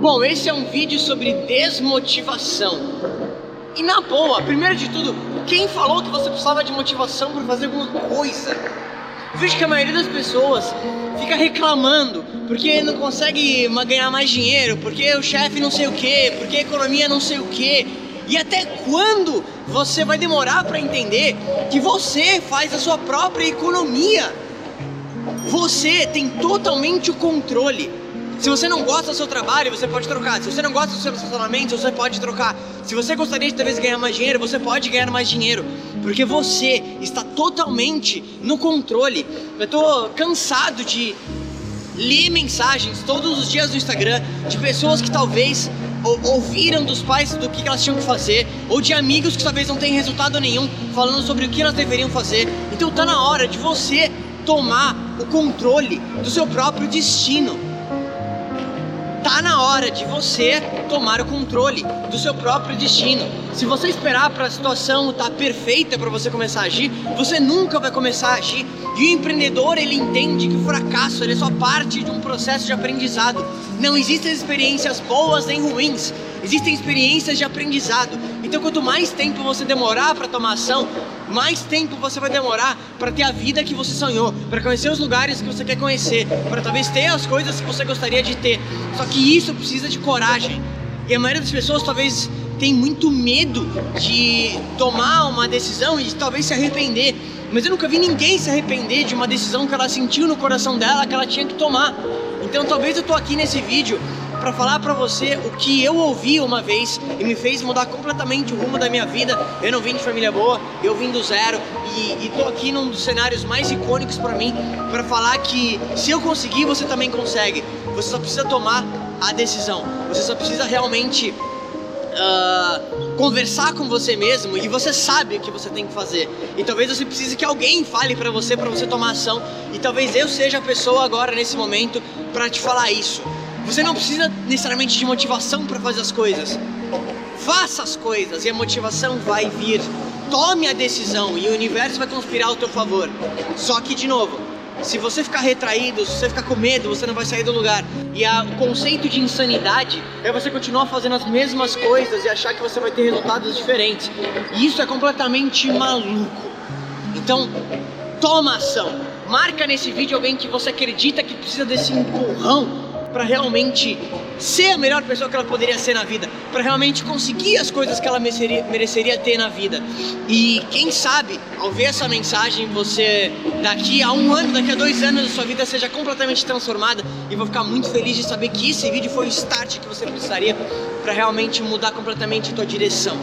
Bom, esse é um vídeo sobre desmotivação. E na boa, primeiro de tudo, quem falou que você precisava de motivação para fazer alguma coisa? Vejo que a maioria das pessoas fica reclamando porque não consegue ganhar mais dinheiro, porque o chefe não sei o que, porque a economia não sei o que. E até quando você vai demorar para entender que você faz a sua própria economia? Você tem totalmente o controle. Se você não gosta do seu trabalho, você pode trocar. Se você não gosta do seu relacionamento, você pode trocar. Se você gostaria de talvez ganhar mais dinheiro, você pode ganhar mais dinheiro. Porque você está totalmente no controle. Eu estou cansado de ler mensagens todos os dias no Instagram de pessoas que talvez ouviram dos pais do que elas tinham que fazer, ou de amigos que talvez não tenham resultado nenhum falando sobre o que elas deveriam fazer. Então tá na hora de você tomar o controle do seu próprio destino. Tá na hora de você tomar o controle do seu próprio destino. Se você esperar para a situação estar tá perfeita para você começar a agir, você nunca vai começar a agir. E o empreendedor, ele entende que o fracasso é só parte de um processo de aprendizado. Não existem experiências boas nem ruins, existem experiências de aprendizado. Então, quanto mais tempo você demorar para tomar ação, mais tempo você vai demorar para ter a vida que você sonhou, para conhecer os lugares que você quer conhecer, para talvez ter as coisas que você gostaria de ter. Só que isso precisa de coragem. E a maioria das pessoas talvez tem muito medo de tomar uma decisão e talvez se arrepender. Mas eu nunca vi ninguém se arrepender de uma decisão que ela sentiu no coração dela que ela tinha que tomar. Então talvez eu tô aqui nesse vídeo para falar para você o que eu ouvi uma vez e me fez mudar completamente o rumo da minha vida. Eu não vim de família boa, eu vim do zero e, e tô aqui num dos cenários mais icônicos para mim para falar que se eu conseguir, você também consegue. Você só precisa tomar a decisão. Você só precisa realmente Uh, conversar com você mesmo e você sabe o que você tem que fazer. E talvez você precise que alguém fale para você para você tomar ação. E talvez eu seja a pessoa agora nesse momento para te falar isso. Você não precisa necessariamente de motivação para fazer as coisas. Faça as coisas e a motivação vai vir. Tome a decisão e o universo vai conspirar ao teu favor. Só que, de novo, se você ficar retraído, se você ficar com medo, você não vai sair do lugar. E a, o conceito de insanidade é você continuar fazendo as mesmas coisas e achar que você vai ter resultados diferentes. E isso é completamente maluco. Então, toma ação. Marca nesse vídeo alguém que você acredita que precisa desse empurrão para realmente ser a melhor pessoa que ela poderia ser na vida, para realmente conseguir as coisas que ela mereceria, mereceria, ter na vida. E quem sabe, ao ver essa mensagem, você daqui a um ano, daqui a dois anos, a sua vida seja completamente transformada. E vou ficar muito feliz de saber que esse vídeo foi o start que você precisaria para realmente mudar completamente a tua direção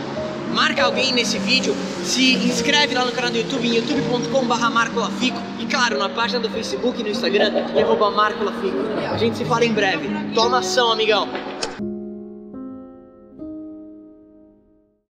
marca alguém nesse vídeo, se inscreve lá no canal do YouTube em youtube.com.br marcolafico e claro, na página do Facebook e no Instagram em marcolafico. A gente se fala em breve. Toma ação, amigão!